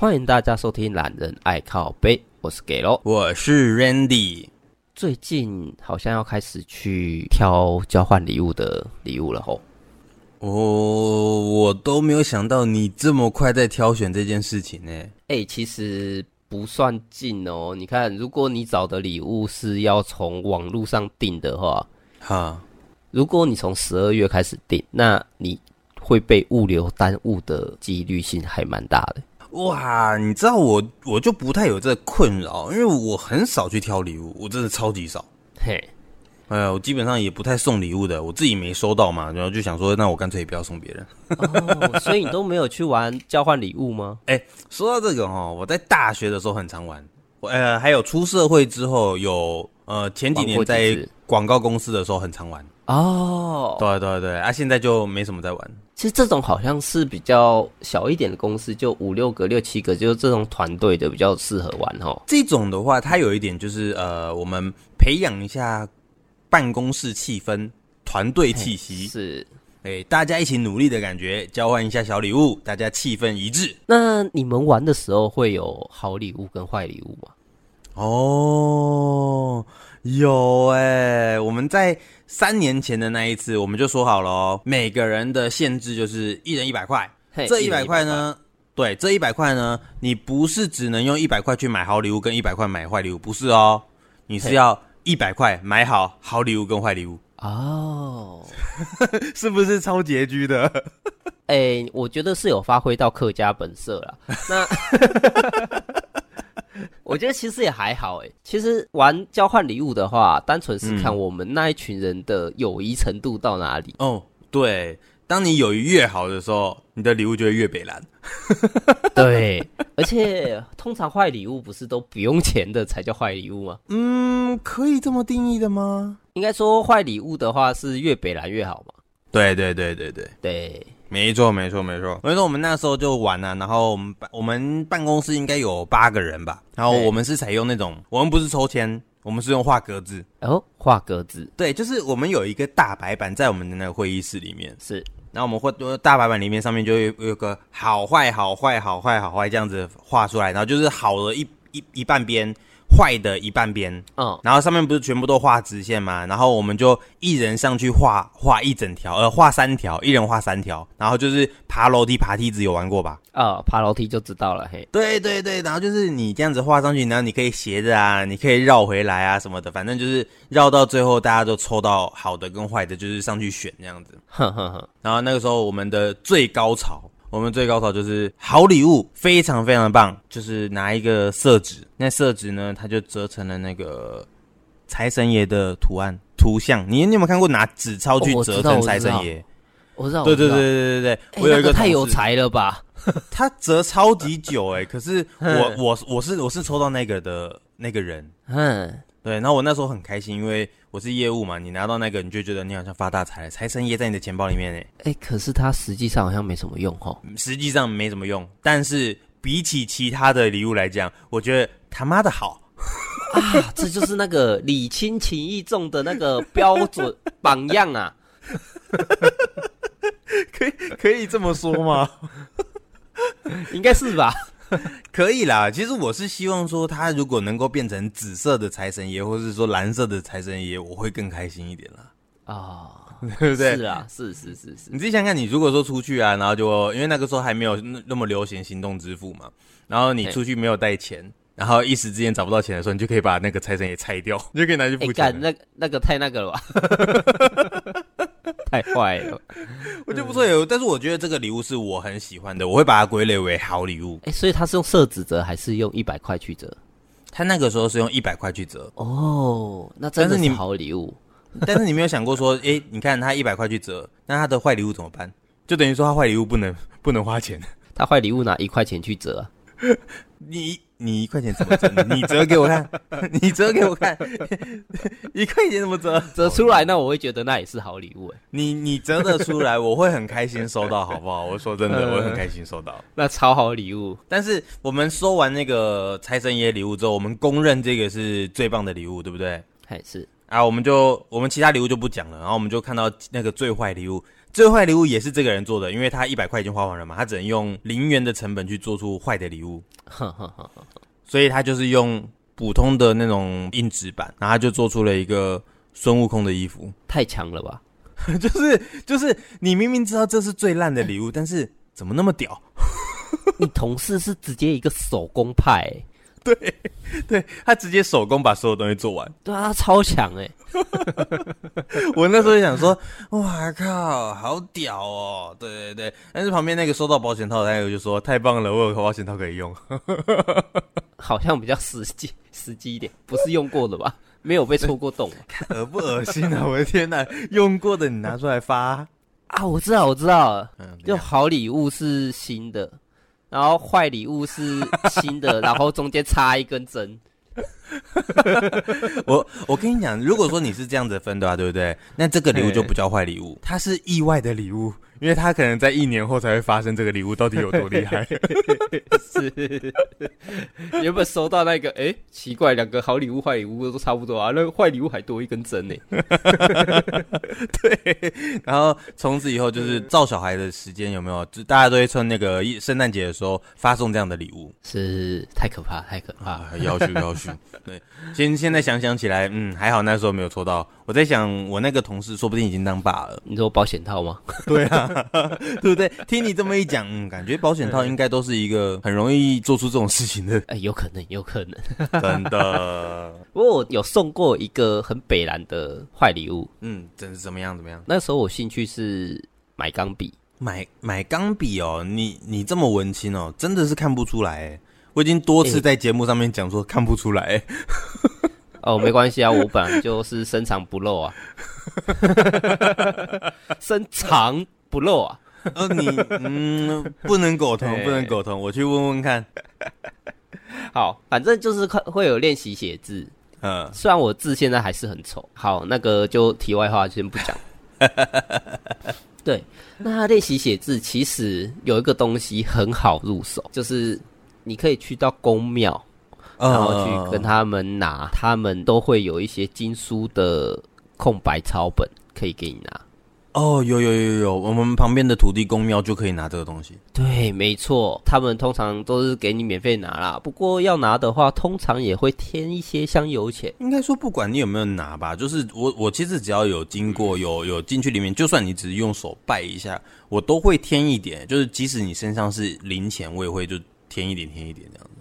欢迎大家收听《懒人爱靠背》，我是 Gelo，我是 Randy。最近好像要开始去挑交换礼物的礼物了吼。哦，我都没有想到你这么快在挑选这件事情呢。哎、欸，其实不算近哦。你看，如果你找的礼物是要从网络上订的话，哈，如果你从十二月开始订，那你会被物流耽误的几率性还蛮大的。哇，你知道我我就不太有这个困扰，因为我很少去挑礼物，我真的超级少。嘿，哎呀，我基本上也不太送礼物的，我自己没收到嘛，然后就想说，那我干脆也不要送别人。哦，所以你都没有去玩交换礼物吗？哎，说到这个哈，我在大学的时候很常玩，我呃还有出社会之后有呃前几年在广告公司的时候很常玩。哦，对对对，啊，现在就没什么在玩。其实这种好像是比较小一点的公司，就五六个、六七个，就是这种团队的比较适合玩哦。这种的话，它有一点就是呃，我们培养一下办公室气氛、团队气息，是，哎，大家一起努力的感觉，交换一下小礼物，大家气氛一致。那你们玩的时候会有好礼物跟坏礼物吗？哦。有哎、欸，我们在三年前的那一次，我们就说好了哦，每个人的限制就是一人一百块。这一百块呢，对，这一百块呢，你不是只能用一百块去买好礼物跟一百块买坏礼物，不是哦，你是要一百块买好好礼物跟坏礼物哦，是不是超拮据的？哎、欸，我觉得是有发挥到客家本色了。那。我觉得其实也还好诶，其实玩交换礼物的话，单纯是看我们那一群人的友谊程度到哪里。哦，对，当你友谊越好的时候，你的礼物就会越北蓝。对，而且通常坏礼物不是都不用钱的才叫坏礼物吗？嗯，可以这么定义的吗？应该说坏礼物的话是越北蓝越好嘛。对对对对对对。没错，没错，没错。所以说我们那时候就玩啊，然后我们办我们办公室应该有八个人吧，然后我们是采用那种，我们不是抽签，我们是用画格子。哦，画格子。对，就是我们有一个大白板在我们的那个会议室里面，是。然后我们会大白板里面上面就有有个好坏好坏好坏好坏这样子画出来，然后就是好的一一一半边。坏的一半边，嗯，然后上面不是全部都画直线吗？然后我们就一人上去画画一整条，呃，画三条，一人画三条，然后就是爬楼梯、爬梯子，有玩过吧？啊、哦，爬楼梯就知道了，嘿。对对对，然后就是你这样子画上去，然后你可以斜着啊，你可以绕回来啊什么的，反正就是绕到最后，大家都抽到好的跟坏的，就是上去选这样子。哼哼哼。然后那个时候我们的最高潮。我们最高潮就是好礼物，非常非常的棒，就是拿一个色纸，那色纸呢，它就折成了那个财神爷的图案图像。你你有没有看过拿纸钞去折成财神爷？我知道，对对对对对对，我有一个太有才了吧？他折超级久哎，可是我我我是我是抽到那个的那个人，嗯。对，然后我那时候很开心，因为我是业务嘛，你拿到那个，你就觉得你好像发大财了，财神爷在你的钱包里面呢。哎，可是它实际上好像没什么用哦。实际上没什么用，但是比起其他的礼物来讲，我觉得他妈的好啊！这就是那个礼轻情意重的那个标准榜样啊！可以可以这么说吗？应该是吧。可以啦，其实我是希望说，他如果能够变成紫色的财神爷，或者是说蓝色的财神爷，我会更开心一点啦。啊、哦，对不对？是啊，是是是是。你自己想想看，你如果说出去啊，然后就因为那个时候还没有那么流行行动支付嘛，然后你出去没有带钱，然后一时之间找不到钱的时候，你就可以把那个财神爷拆掉，你 就可以拿去付钱。那那个太那个了吧。太坏了，我就不错有，但是我觉得这个礼物是我很喜欢的，我会把它归类为好礼物。哎、欸，所以他是用色纸折还是用一百块去折？他那个时候是用一百块去折。哦，那真的是好礼物。但是你没有想过说，哎、欸，你看他一百块去折，那他的坏礼物怎么办？就等于说他坏礼物不能不能花钱，他坏礼物拿一块钱去折啊？你。你一块钱怎么折？你折给我看，你折给我看，一块钱怎么折？折出来，那我会觉得那也是好礼物哎。你你折得出来，我会很开心收到，好不好？我说真的，我会很开心收到。那超好礼物。但是我们收完那个财神爷礼物之后，我们公认这个是最棒的礼物，对不对？还是啊，我们就我们其他礼物就不讲了，然后我们就看到那个最坏礼物，最坏礼物也是这个人做的，因为他一百块已经花完了嘛，他只能用零元的成本去做出坏的礼物，所以他就是用普通的那种硬纸板，然后他就做出了一个孙悟空的衣服，太强了吧？就是就是你明明知道这是最烂的礼物，但是怎么那么屌？你同事是直接一个手工派、欸。对，对他直接手工把所有东西做完，对啊，他超强哎！我那时候就想说，哇靠，好屌哦！对对对，但是旁边那个收到保险套的那个就说，太棒了，我有个保险套可以用，好像比较实际实际一点，不是用过的吧？没有被戳过洞，恶不恶心啊？我的天哪，用过的你拿出来发啊！我知道，我知道，嗯，就好礼物是新的。然后坏礼物是新的，然后中间插一根针。我我跟你讲，如果说你是这样子分的话，对不对？那这个礼物就不叫坏礼物，它是意外的礼物。因为他可能在一年后才会发生这个礼物到底有多厉害？是原本收到那个，哎、欸，奇怪，两个好礼物、坏礼物都差不多啊，那个坏礼物还多一根针呢。对，然后从此以后就是造小孩的时间有没有？就大家都会趁那个圣诞节的时候发送这样的礼物，是太可怕，太可怕，要求要求。对，现现在想想起来，嗯，还好那时候没有抽到。我在想，我那个同事说不定已经当爸了。你说保险套吗？对啊。对不对？听你这么一讲，嗯，感觉保险套应该都是一个很容易做出这种事情的。哎，有可能，有可能，真的。不 过我有送过一个很北蓝的坏礼物。嗯，真是怎么样？怎么样？那时候我兴趣是买钢笔，买买钢笔哦。你你这么文青哦，真的是看不出来。我已经多次在节目上面讲说看不出来。哦，没关系啊，我本来就是深藏不露啊，深藏。不露啊！呃，你嗯，不能苟同，不能苟同。我去问问看。好，反正就是会有练习写字。嗯，虽然我字现在还是很丑。好，那个就题外话先不讲。对，那他练习写字其实有一个东西很好入手，就是你可以去到宫庙，然后去跟他们拿，他们都会有一些经书的空白抄本可以给你拿。哦，有有有有，我们旁边的土地公庙就可以拿这个东西。对，没错，他们通常都是给你免费拿啦。不过要拿的话，通常也会添一些香油钱。应该说，不管你有没有拿吧，就是我我其实只要有经过，有有进去里面，就算你只是用手拜一下，我都会添一点。就是即使你身上是零钱，我也会就添一点添一点这样子。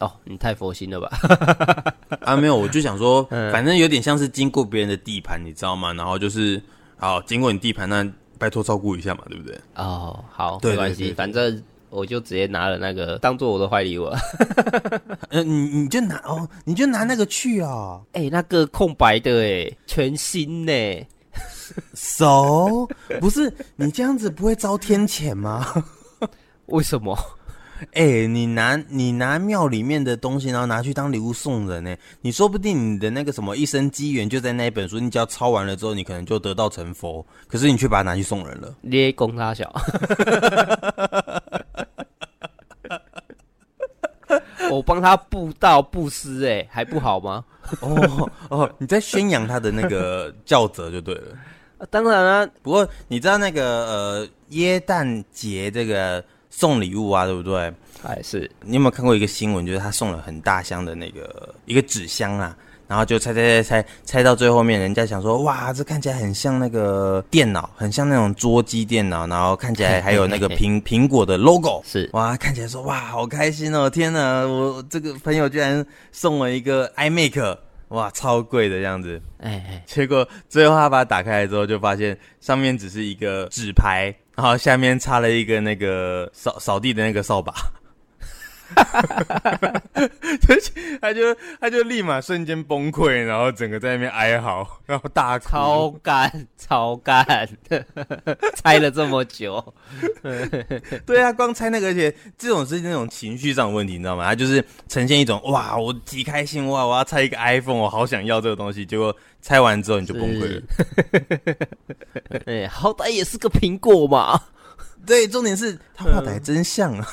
哦，你太佛心了吧？啊，没有，我就想说，反正有点像是经过别人的地盘，你知道吗？然后就是。好，经过你地盘，那拜托照顾一下嘛，对不对？哦，好，没关系，反正我就直接拿了那个当做我的坏礼物。嗯，你你就拿哦，你就拿那个去哦。哎、欸，那个空白的，哎，全新呢。So，不是你这样子不会遭天谴吗？为什么？哎、欸，你拿你拿庙里面的东西，然后拿去当礼物送人呢？你说不定你的那个什么一生机缘就在那一本书，你只要抄完了之后，你可能就得道成佛。可是你却把它拿去送人了，捏公他小。我帮他布道布施，哎，还不好吗？哦哦，你在宣扬他的那个教则就对了。啊、当然了、啊，不过你知道那个呃耶诞节这个。送礼物啊，对不对？还是你有没有看过一个新闻？就是他送了很大箱的那个一个纸箱啊，然后就拆拆拆拆拆到最后面，人家想说，哇，这看起来很像那个电脑，很像那种桌机电脑，然后看起来还有那个 苹苹果的 logo，是哇，看起来说哇，好开心哦！天哪，我这个朋友居然送了一个 iMac，哇，超贵的样子，哎哎，结果最后他把它打开来之后，就发现上面只是一个纸牌。然后下面插了一个那个扫扫地的那个扫把，哈哈哈他就他就立马瞬间崩溃，然后整个在那边哀嚎，然后大哭，超干超干，猜了这么久，对啊，光猜那个，而且这种是那种情绪上的问题，你知道吗？他就是呈现一种哇，我极开心哇，我要拆一个 iPhone，我好想要这个东西，结果。拆完之后你就崩溃了。哎，好歹也是个苹果嘛。对，重点是他画的还真像啊。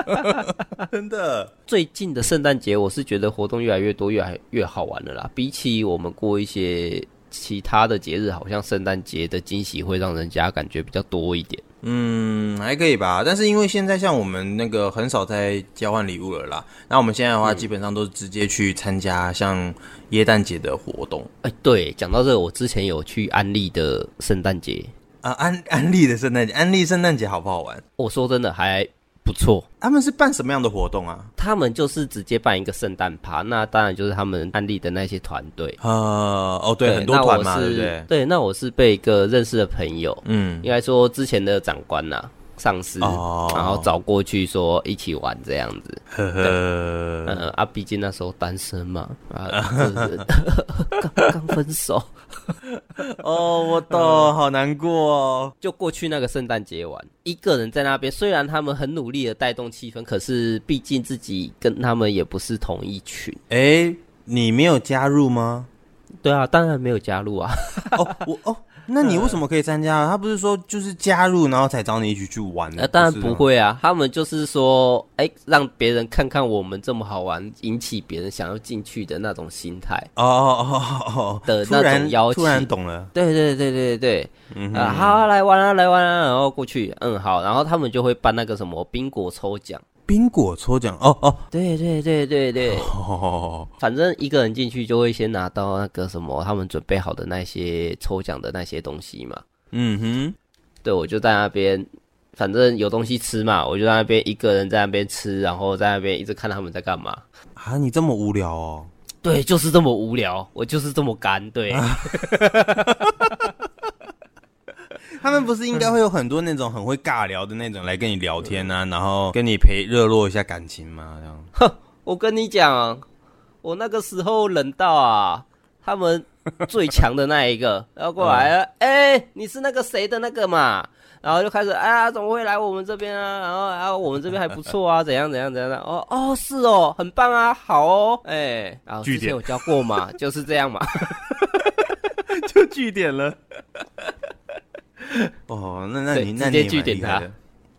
真的。最近的圣诞节，我是觉得活动越来越多，越来越好玩了啦。比起我们过一些其他的节日，好像圣诞节的惊喜会让人家感觉比较多一点。嗯，还可以吧。但是因为现在像我们那个很少在交换礼物了啦，那我们现在的话，基本上都是直接去参加像耶诞节的活动。哎、对，讲到这个，我之前有去安利的圣诞节啊，安安利的圣诞节，安利圣诞节好不好玩？我说真的还。不错，他们是办什么样的活动啊？他们就是直接办一个圣诞趴，那当然就是他们安利的那些团队。呃，哦，对，对很多团嘛，对不对？对，那我是被一个认识的朋友，嗯，应该说之前的长官呐、啊。上司，哦、然后找过去说一起玩这样子，呵呵，嗯啊，毕竟那时候单身嘛，啊，刚刚分手，哦，我懂，嗯、好难过哦，就过去那个圣诞节玩，一个人在那边，虽然他们很努力的带动气氛，可是毕竟自己跟他们也不是同一群。哎，你没有加入吗？对啊，当然没有加入啊。哦，我哦。那你为什么可以参加？他不是说就是加入，然后才找你一起去玩的？呃，当然不会啊，他们就是说，哎、欸，让别人看看我们这么好玩，引起别人想要进去的那种心态。哦哦哦哦的那种邀请。突然懂了。对对对对对，嗯啊，好、啊，来玩啊，来玩啊，然后过去，嗯，好，然后他们就会办那个什么宾果抽奖。宾果抽奖哦哦，对对对对对，哦，反正一个人进去就会先拿到那个什么他们准备好的那些抽奖的那些东西嘛。嗯哼，对，我就在那边，反正有东西吃嘛，我就在那边一个人在那边吃，然后在那边一直看他们在干嘛。啊，你这么无聊哦？对，就是这么无聊，我就是这么干，对。他们不是应该会有很多那种很会尬聊的那种来跟你聊天啊，然后跟你陪热络一下感情吗？这样？哼，我跟你讲，我那个时候冷到啊，他们最强的那一个要过来了，哎、你是那个谁的那个嘛？然后就开始，哎呀，怎么会来我们这边啊？然后，然后我们这边还不错啊，怎样怎样怎样的？哦哦，是哦，很棒啊，好哦，哎、欸，然后之前有教过嘛，就是这样嘛，就据点了。哦，那那你那你直接句点他，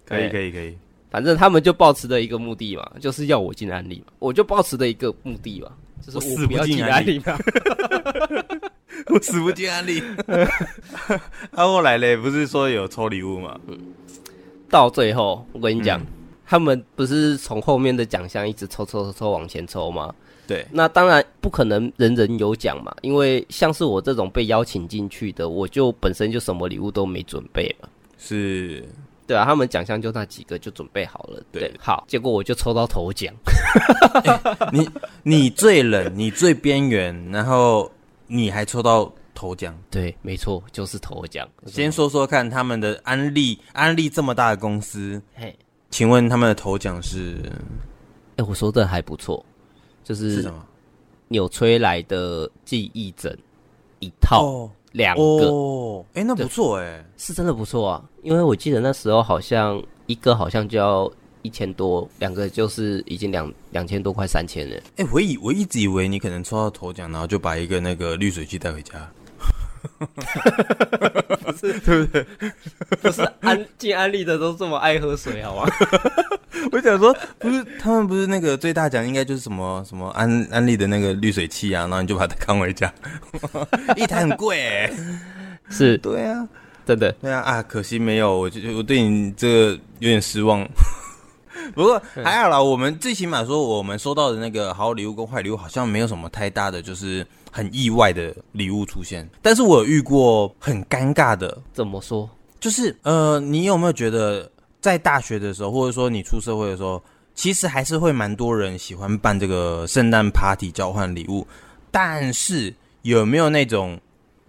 可以可以可以，反正他们就抱持的一个目的嘛，就是要我进安利嘛，我就抱持的一个目的嘛，就是我不要进安利嘛，我死不进安利。他后来嘞，不是说有抽礼物嘛？嗯，到最后我跟你讲，他们不是从后面的奖项一直抽抽抽抽往前抽吗？对，那当然不可能人人有奖嘛，因为像是我这种被邀请进去的，我就本身就什么礼物都没准备嘛。是，对啊，他们奖项就那几个就准备好了。对，对好，结果我就抽到头奖。欸、你你最冷，你最边缘，然后你还抽到头奖。对，没错，就是头奖。先说说看，他们的安利安利这么大的公司，嘿，请问他们的头奖是？哎、欸，我说的还不错。就是什么？纽崔莱的记忆枕一套，两个。哦，哎，那不错哎，是真的不错啊。因为我记得那时候好像一个好像就要一千多，两个就是已经两两千多，快三千了。哎，我以我一直以为你可能抽到头奖，然后就把一个那个滤水器带回家。不是，对不对？不是安进安利的都这么爱喝水，好吗？我想说，不是他们不是那个最大奖，应该就是什么什么安安利的那个滤水器啊，然后你就把它扛回家，一台很贵哎，是，对啊，真的，对啊啊，可惜没有，我就我对你这个有点失望。不过还好啦，我们最起码说我们收到的那个好礼物跟坏礼物好像没有什么太大的，就是很意外的礼物出现。但是我有遇过很尴尬的，怎么说？就是呃，你有没有觉得在大学的时候，或者说你出社会的时候，其实还是会蛮多人喜欢办这个圣诞 party 交换礼物？但是有没有那种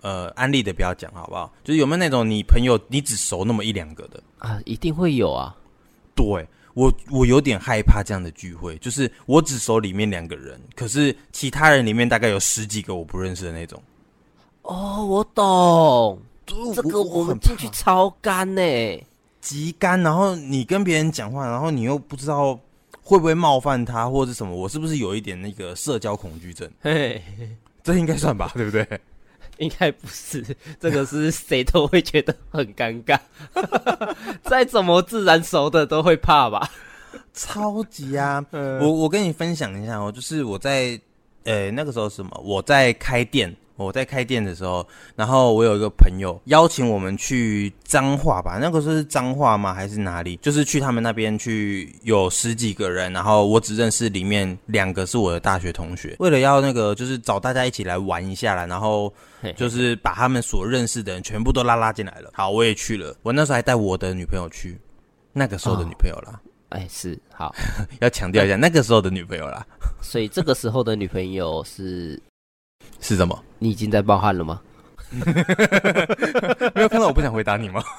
呃，安利的不要讲好不好？就是有没有那种你朋友你只熟那么一两个的啊？一定会有啊，对。我我有点害怕这样的聚会，就是我只熟里面两个人，可是其他人里面大概有十几个我不认识的那种。哦，我懂，这个我们进去超干呢，极干。然后你跟别人讲话，然后你又不知道会不会冒犯他或者什么，我是不是有一点那个社交恐惧症？嘿，这应该算吧，对不对？应该不是，这个是谁都会觉得很尴尬，再怎么自然熟的都会怕吧？超级啊！我我跟你分享一下哦，就是我在呃那个时候什么？我在开店。我在开店的时候，然后我有一个朋友邀请我们去彰化吧，那个是彰化吗？还是哪里？就是去他们那边去，有十几个人，然后我只认识里面两个是我的大学同学。为了要那个，就是找大家一起来玩一下啦，然后就是把他们所认识的人全部都拉拉进来了。好，我也去了。我那时候还带我的女朋友去，那个时候的女朋友啦。哎，是好，要强调一下，那个时候的女朋友啦。所以这个时候的女朋友是。是什么？你已经在冒汗了吗？没有看到我不想回答你吗？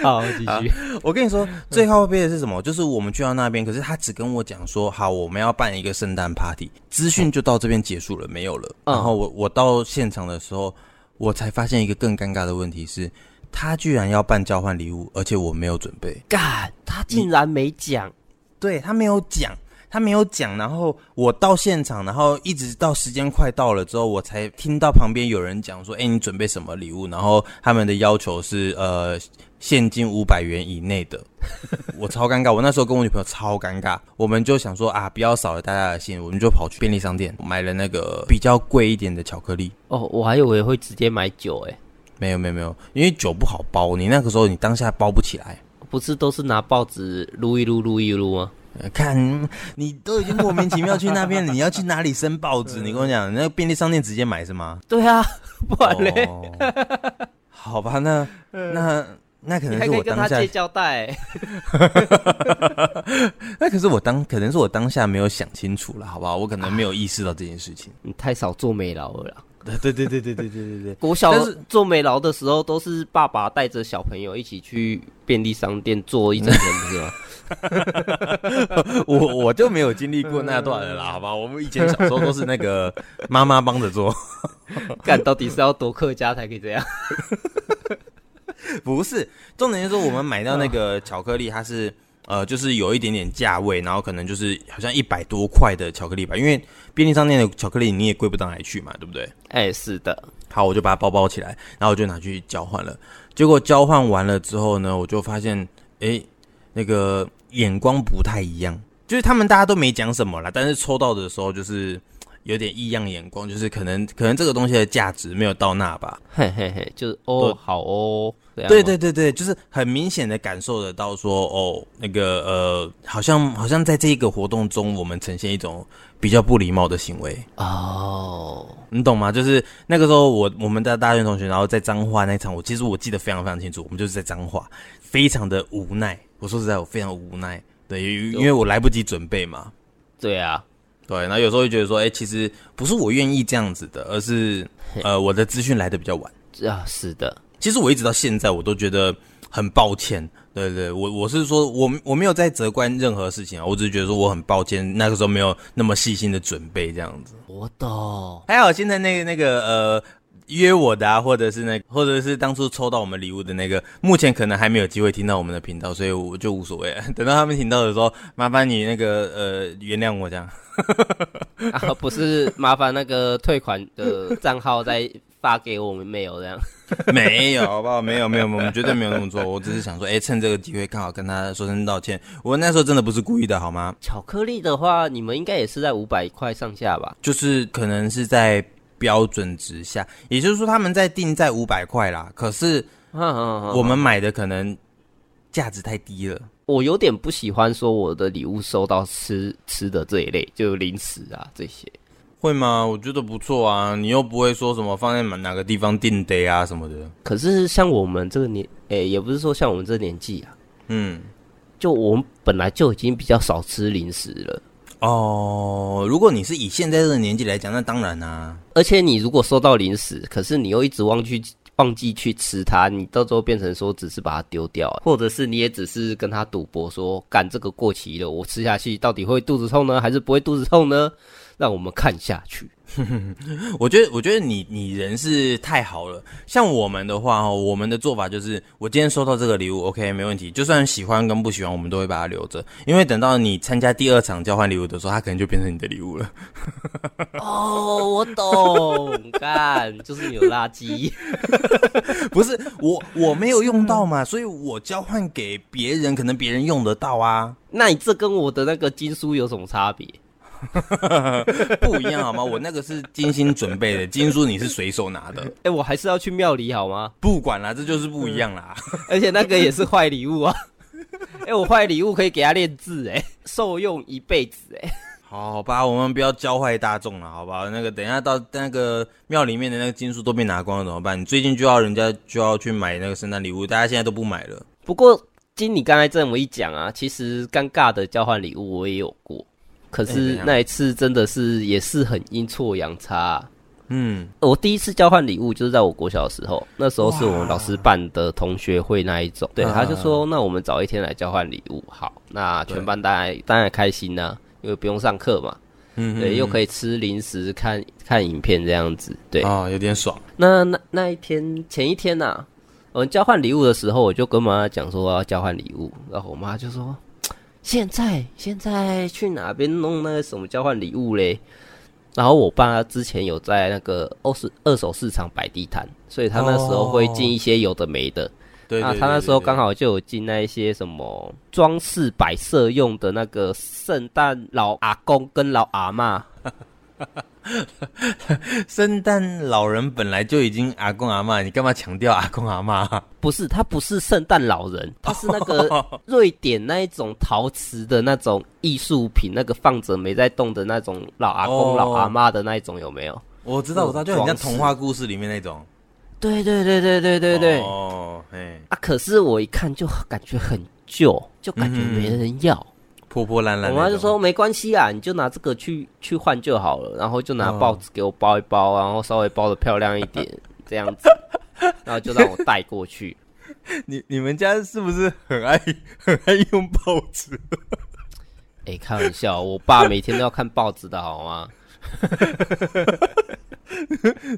好，继续。我跟你说，最后背的是什么？就是我们去到那边，可是他只跟我讲说，好，我们要办一个圣诞 party，资讯就到这边结束了，没有了。然后我我到现场的时候，我才发现一个更尴尬的问题是，他居然要办交换礼物，而且我没有准备。干，他竟然没讲，对，他没有讲。他没有讲，然后我到现场，然后一直到时间快到了之后，我才听到旁边有人讲说：“哎，你准备什么礼物？”然后他们的要求是呃现金五百元以内的。我超尴尬，我那时候跟我女朋友超尴尬，我们就想说啊，不要扫了大家的兴，我们就跑去便利商店买了那个比较贵一点的巧克力。哦，我还以为会直接买酒诶。没有没有没有，因为酒不好包，你那个时候你当下包不起来。不是都是拿报纸撸一撸撸一撸吗？看，你都已经莫名其妙去那边了，你要去哪里生报纸？你跟我讲，那个便利商店直接买是吗？对啊，不然嘞。好吧，那 那那可能是我当下借胶带。那可是我当可能是我当下没有想清楚了，好不好？我可能没有意识到这件事情。你太少做美劳了啦。对对对对对对对对对。国小做美劳的时候，都是爸爸带着小朋友一起去便利商店做一整天，不是吗？我我就没有经历过那段了啦，好吧？我们以前小时候都是那个 妈妈帮着做，干到底是要多客家才可以这样？不是，重点就是说我们买到那个巧克力，它是呃，就是有一点点价位，然后可能就是好像一百多块的巧克力吧，因为便利商店的巧克力你也贵不到哪里去嘛，对不对？哎，是的。好，我就把它包包起来，然后我就拿去交换了。结果交换完了之后呢，我就发现，哎。那个眼光不太一样，就是他们大家都没讲什么啦，但是抽到的时候就是 有点异样眼光，就是可能可能这个东西的价值没有到那吧，嘿嘿嘿，就是哦好哦，对对对对，就是很明显的感受得到说哦那个呃好像好像在这一个活动中，我们呈现一种比较不礼貌的行为。哦，你懂吗？就是那个时候我我们的大学同学，然后在彰化那场，我其实我记得非常非常清楚，我们就是在彰化，非常的无奈。我说实在，我非常无奈，对，因为我来不及准备嘛。对啊，对，然后有时候会觉得说，哎，其实不是我愿意这样子的，而是呃，我的资讯来的比较晚。啊，是的。其实我一直到现在，我都觉得很抱歉。对对，我我是说，我我没有在责怪任何事情啊，我只是觉得说我很抱歉，那个时候没有那么细心的准备这样子。我懂。还好现在那个那个呃。约我的啊，或者是那个，或者是当初抽到我们礼物的那个，目前可能还没有机会听到我们的频道，所以我就无所谓。等到他们听到的时候，麻烦你那个呃原谅我这样。啊，不是麻烦那个退款的账号再发给我们没有这样？没有，好不好？没有，没有，我们绝对没有那么做。我只是想说，哎、欸，趁这个机会刚好跟他说声道歉。我那时候真的不是故意的，好吗？巧克力的话，你们应该也是在五百块上下吧？就是可能是在。标准值下，也就是说他们在定在五百块啦。可是，我们买的可能价值太低了。我有点不喜欢说我的礼物收到吃吃的这一类，就零食啊这些，会吗？我觉得不错啊，你又不会说什么放在哪个地方定的啊什么的。可是像我们这个年，哎、欸，也不是说像我们这个年纪啊，嗯，就我们本来就已经比较少吃零食了。哦，如果你是以现在这个年纪来讲，那当然啊。而且你如果收到零食，可是你又一直忘记忘记去吃它，你到时候变成说只是把它丢掉，或者是你也只是跟他赌博说，干这个过期了，我吃下去到底会肚子痛呢，还是不会肚子痛呢？让我们看下去。我觉得，我觉得你你人是太好了。像我们的话，哦，我们的做法就是，我今天收到这个礼物，OK，没问题。就算喜欢跟不喜欢，我们都会把它留着，因为等到你参加第二场交换礼物的时候，它可能就变成你的礼物了。哦，我懂，干，就是你有垃圾。不是我，我没有用到嘛，所以我交换给别人，可能别人用得到啊。那你这跟我的那个经书有什么差别？不一样好吗？我那个是精心准备的，金书你是随手拿的。哎、欸，我还是要去庙里好吗？不管啦，这就是不一样啦。而且那个也是坏礼物啊。哎、欸，我坏礼物可以给他练字，哎，受用一辈子，哎。好，好吧，我们不要教坏大众了，好吧？那个等一下到那个庙里面的那个金书都被拿光了怎么办？你最近就要人家就要去买那个圣诞礼物，大家现在都不买了。不过经你刚才这么一讲啊，其实尴尬的交换礼物我也有过。可是那一次真的是也是很阴错阳差。啊。嗯，我第一次交换礼物就是在我国小的时候，那时候是我们老师办的同学会那一种，对，他就说那我们早一天来交换礼物，好，那全班大家当然开心呢，因为不用上课嘛，嗯，对，又可以吃零食、看看影片这样子，对，啊，有点爽。那那那一天前一天呐，我们交换礼物的时候，我就跟妈妈讲说我要交换礼物，然后我妈就说。现在现在去哪边弄那个什么交换礼物嘞？然后我爸之前有在那个二手二手市场摆地摊，所以他那时候会进一些有的没的。对，那他那时候刚好就有进那一些什么装饰摆设用的那个圣诞老阿公跟老阿嬷。圣诞老人本来就已经阿公阿妈，你干嘛强调阿公阿嬷？不是，他不是圣诞老人，他 是那个瑞典那一种陶瓷的那种艺术品，那个放着没在动的那种老阿公老阿妈的那一种有没有？我知道，我知道，就很像童话故事里面那种。对对对对对对对。哦，哎。啊，可是我一看就感觉很旧，就感觉没人要。嗯破破烂烂，我妈就说没关系啊，你就拿这个去去换就好了，然后就拿报纸给我包一包，然后稍微包的漂亮一点，这样子，然后就让我带过去。你你们家是不是很爱很爱用报纸？哎、欸，开玩笑，我爸每天都要看报纸的好吗？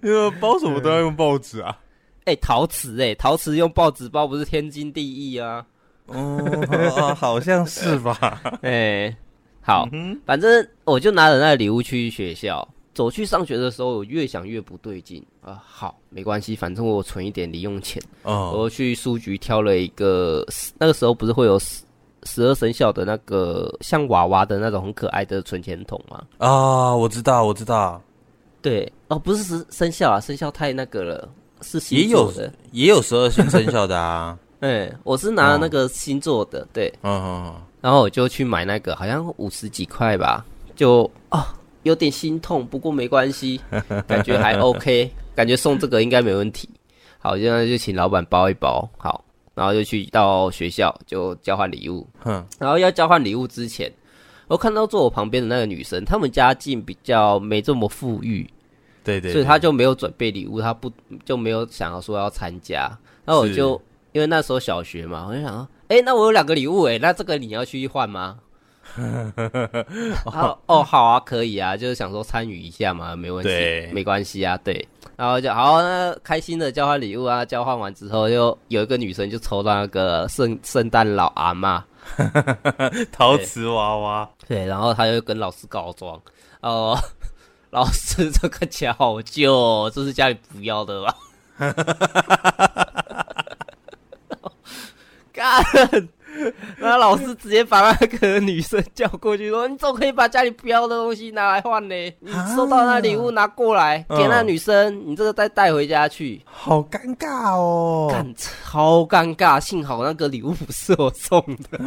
因为包什么都要用报纸啊？哎、欸，陶瓷哎、欸，陶瓷用报纸包不是天经地义啊？哦，好像是吧？哎、欸，好，反正我就拿着那个礼物去学校。走去上学的时候，我越想越不对劲啊。好，没关系，反正我存一点零用钱。哦，我去书局挑了一个，那个时候不是会有十十二生肖的那个像娃娃的那种很可爱的存钱筒吗？啊、哦，我知道，我知道。对，哦，不是十生肖啊，生肖太那个了，是也有也有十二星生肖的啊。对，我是拿那个星座的，哦、对，嗯嗯嗯，然后我就去买那个，好像五十几块吧，就哦，有点心痛，不过没关系，感觉还 OK，感觉送这个应该没问题。好，现在就请老板包一包，好，然后就去到学校就交换礼物，嗯，然后要交换礼物之前，我看到坐我旁边的那个女生，她们家境比较没这么富裕，对，对对，所以她就没有准备礼物，她不就没有想要说要参加，然后我就。因为那时候小学嘛，我就想说，哎、欸，那我有两个礼物，哎，那这个你要去换吗？哦哦，好啊，可以啊，就是想说参与一下嘛，没问题，对没关系啊，对。然后就好，那开心的交换礼物啊，交换完之后，又有一个女生就抽到那个圣圣诞老阿妈，陶瓷娃娃，对，然后他就跟老师告状，哦，老师这个钱好旧，这是家里不要的吧？干！那老师直接把那个女生叫过去说：“你怎么可以把家里不要的东西拿来换呢？你收到那礼物拿过来给那女生，你这个再带回家去。”好尴尬哦！干，超尴尬！幸好那个礼物不是我送的。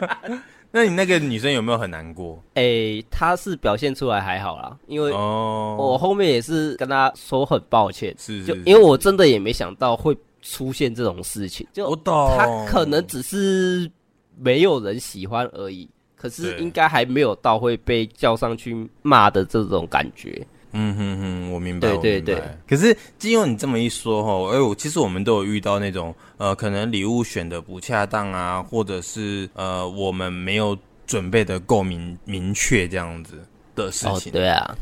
那你那个女生有没有很难过？哎、欸，她是表现出来还好啦，因为我后面也是跟她说很抱歉，是，是，是，就因为我真的也没想到会。出现这种事情，就他可能只是没有人喜欢而已，可是应该还没有到会被叫上去骂的这种感觉。嗯哼哼，我明白。对对对。可是经由你这么一说哈，哎，我其实我们都有遇到那种呃，可能礼物选的不恰当啊，或者是呃，我们没有准备的够明明确这样子的事情。哦，对啊。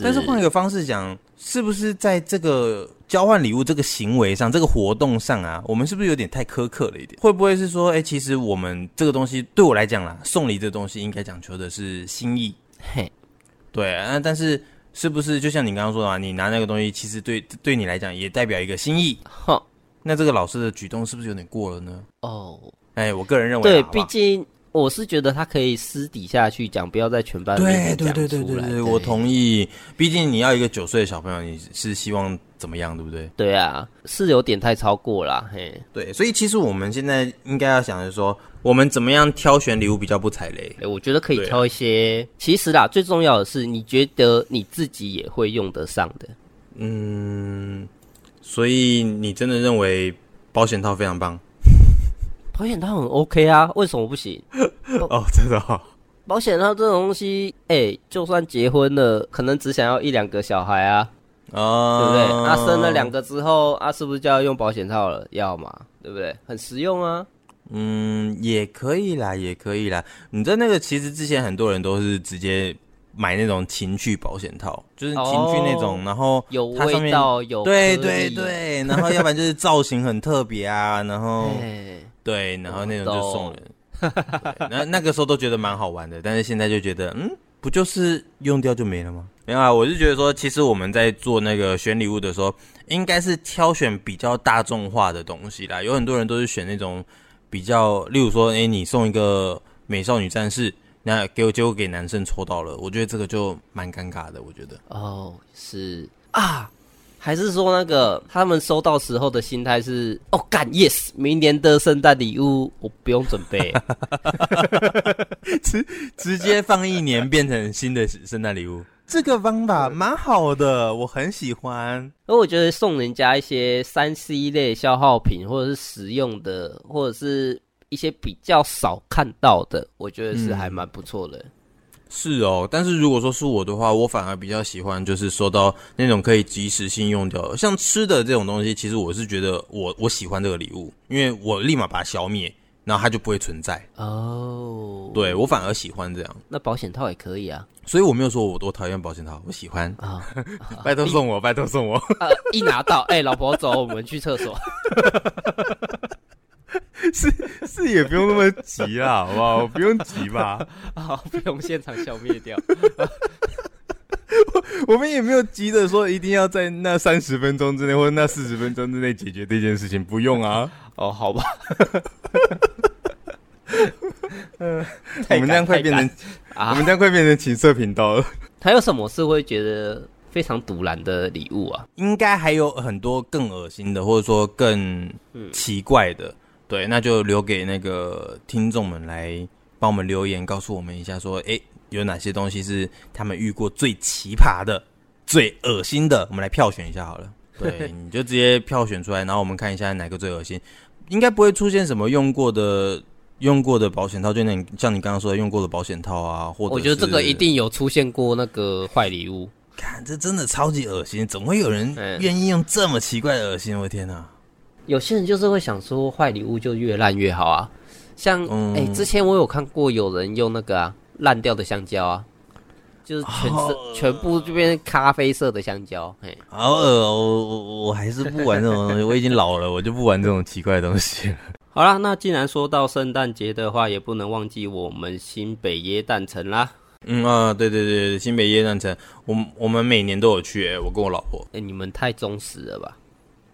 但是换一个方式讲，是不是在这个交换礼物这个行为上，这个活动上啊，我们是不是有点太苛刻了一点？会不会是说，哎、欸，其实我们这个东西对我来讲啦，送礼这东西应该讲求的是心意。嘿，对啊，但是是不是就像你刚刚说的嘛，你拿那个东西，其实对对你来讲也代表一个心意。哼，那这个老师的举动是不是有点过了呢？哦，哎，我个人认为，对，毕竟。我是觉得他可以私底下去讲，不要在全班面前讲出来。对对对对对对，我同意。毕竟你要一个九岁的小朋友，你是希望怎么样，对不对？对啊，是有点太超过了，嘿。对，所以其实我们现在应该要想的是说，我们怎么样挑选礼物比较不踩雷？我觉得可以挑一些。其实啦，最重要的是你觉得你自己也会用得上的。嗯，所以你真的认为保险套非常棒？保险套很 OK 啊，为什么不行？哦，真的哦。保险套这种东西，哎、欸，就算结婚了，可能只想要一两个小孩啊，哦，对不对？那、啊、生了两个之后，啊，是不是就要用保险套了？要嘛，对不对？很实用啊。嗯，也可以啦，也可以啦。你知道那个，其实之前很多人都是直接买那种情趣保险套，就是情趣那种，哦、然后有味道，有对对对，然后要不然就是造型很特别啊，然后。对，然后那种就送人，那 那个时候都觉得蛮好玩的，但是现在就觉得，嗯，不就是用掉就没了吗？没有啊，我是觉得说，其实我们在做那个选礼物的时候，应该是挑选比较大众化的东西啦。有很多人都是选那种比较，例如说，哎，你送一个美少女战士，那给我结果给男生抽到了，我觉得这个就蛮尴尬的。我觉得，哦，是啊。还是说那个他们收到时候的心态是哦干 yes，明年的圣诞礼物我不用准备，直直接放一年变成新的圣诞礼物，这个方法蛮好的，我很喜欢。而我觉得送人家一些三 C 类消耗品，或者是实用的，或者是一些比较少看到的，我觉得是还蛮不错的。嗯是哦，但是如果说是我的话，我反而比较喜欢就是收到那种可以即时性用掉的，像吃的这种东西，其实我是觉得我我喜欢这个礼物，因为我立马把它消灭，然后它就不会存在。哦，对，我反而喜欢这样。那保险套也可以啊，所以我没有说我多讨厌保险套，我喜欢 啊。拜托送我，拜托送我。呃，一拿到，哎、欸，老婆走，我们去厕所。是是也不用那么急啦，好不好？不用急吧，好，不用现场消灭掉。我我们也没有急着说一定要在那三十分钟之内或者那四十分钟之内解决这件事情，不用啊。哦，好吧。嗯，我们这样快变成啊，我们这样快变成情色频道了。他有什么是会觉得非常堵然的礼物啊？应该还有很多更恶心的，或者说更奇怪的。对，那就留给那个听众们来帮我们留言，告诉我们一下，说，诶，有哪些东西是他们遇过最奇葩的、最恶心的？我们来票选一下好了。对，你就直接票选出来，然后我们看一下哪个最恶心。应该不会出现什么用过的、用过的保险套，就那像你刚刚说的用过的保险套啊，或者我觉得这个一定有出现过那个坏礼物。看，这真的超级恶心，怎么会有人愿意用这么奇怪的恶心？我的天哪！有些人就是会想说，坏礼物就越烂越好啊。像哎、嗯欸，之前我有看过有人用那个啊烂掉的香蕉啊，就是全是、哦、全部就变成咖啡色的香蕉。嘿，好恶哦！我我我还是不玩这种东西，我已经老了，我就不玩这种奇怪的东西了。好啦，那既然说到圣诞节的话，也不能忘记我们新北耶诞城啦。嗯啊，对对对，新北耶诞城，我我们每年都有去、我跟我老婆。哎、欸，你们太忠实了吧？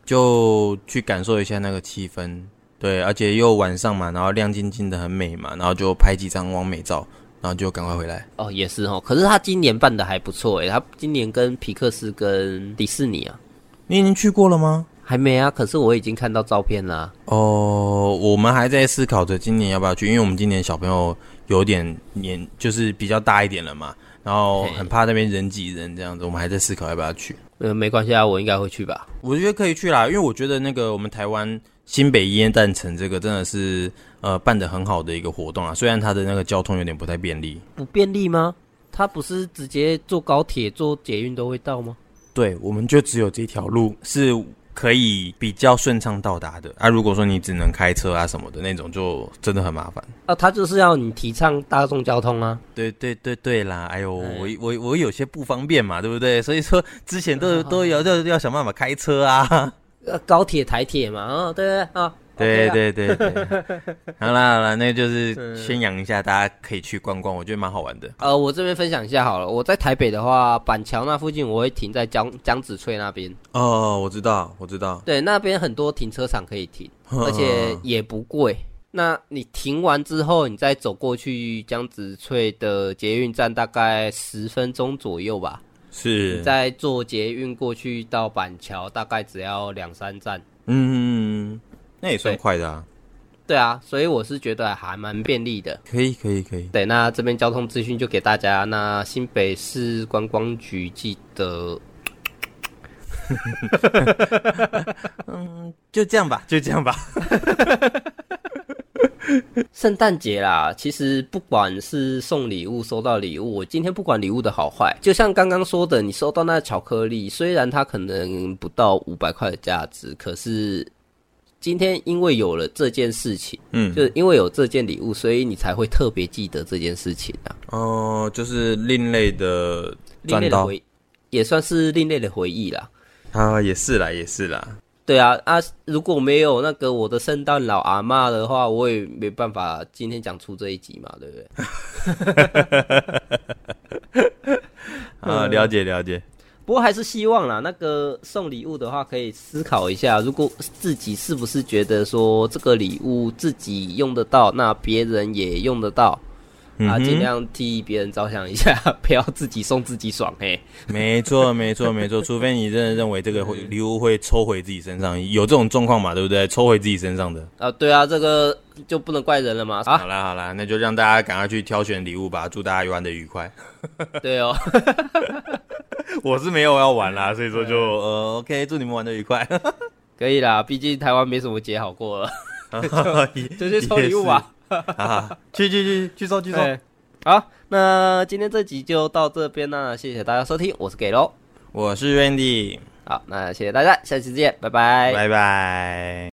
就去感受一下那个气氛，对，而且又晚上嘛，然后亮晶晶的很美嘛，然后就拍几张网美照，然后就赶快回来。哦，也是哦，可是他今年办的还不错诶，他今年跟皮克斯跟迪士尼啊，你已经去过了吗？还没啊，可是我已经看到照片了。哦，我们还在思考着今年要不要去，因为我们今年小朋友有点年，就是比较大一点了嘛，然后很怕那边人挤人这样子，我们还在思考要不要去。呃，没关系啊，我应该会去吧。我觉得可以去啦，因为我觉得那个我们台湾新北烟诞城这个真的是呃办的很好的一个活动啊。虽然它的那个交通有点不太便利，不便利吗？它不是直接坐高铁、坐捷运都会到吗？对，我们就只有这条路是可以比较顺畅到达的啊。如果说你只能开车啊什么的那种，就真的很麻烦。啊，他就是要你提倡大众交通啊。对对对对啦，哎呦，我我我有些不方便嘛，对不对？所以说之前都 都要要要想办法开车啊。呃，高铁、台铁嘛，哦，对对啊。对对对对，好啦好啦，那就是宣扬一下，大家可以去逛逛，我觉得蛮好玩的。呃，我这边分享一下好了，我在台北的话，板桥那附近我会停在江江子翠那边。哦，我知道，我知道。对，那边很多停车场可以停，而且也不贵。那你停完之后，你再走过去江子翠的捷运站，大概十分钟左右吧。是。你再坐捷运过去到板桥，大概只要两三站。嗯。那也算快的啊，对啊，所以我是觉得还蛮便利的。可以，可以，可以。对，那这边交通资讯就给大家。那新北市观光局记得，嗯，就这样吧，就这样吧。圣诞节啦，其实不管是送礼物、收到礼物，我今天不管礼物的好坏，就像刚刚说的，你收到那巧克力，虽然它可能不到五百块的价值，可是。今天因为有了这件事情，嗯，就是因为有这件礼物，所以你才会特别记得这件事情啊。哦、呃，就是另类的另类的回，也算是另类的回忆啦。啊，也是啦，也是啦。对啊，啊，如果没有那个我的圣诞老阿妈的话，我也没办法今天讲出这一集嘛，对不对？啊，了解了解。不过还是希望啦，那个送礼物的话，可以思考一下，如果自己是不是觉得说这个礼物自己用得到，那别人也用得到，嗯、啊，尽量替别人着想一下，不要自己送自己爽嘿。没错，没错，没错，除非你真的认为这个礼物会抽回自己身上，有这种状况嘛，对不对？抽回自己身上的啊，对啊，这个就不能怪人了嘛。好啦，好啦，那就让大家赶快去挑选礼物吧，祝大家玩的愉快。对哦。我是没有要玩啦，所以说就呃，OK，祝你们玩的愉快，可以啦，毕竟台湾没什么节好过了，就去抽礼物吧，去去去去抽去抽，好，那今天这集就到这边啦，谢谢大家收听，我是给喽，我是 Randy，好，那谢谢大家，下期见，拜拜，拜拜。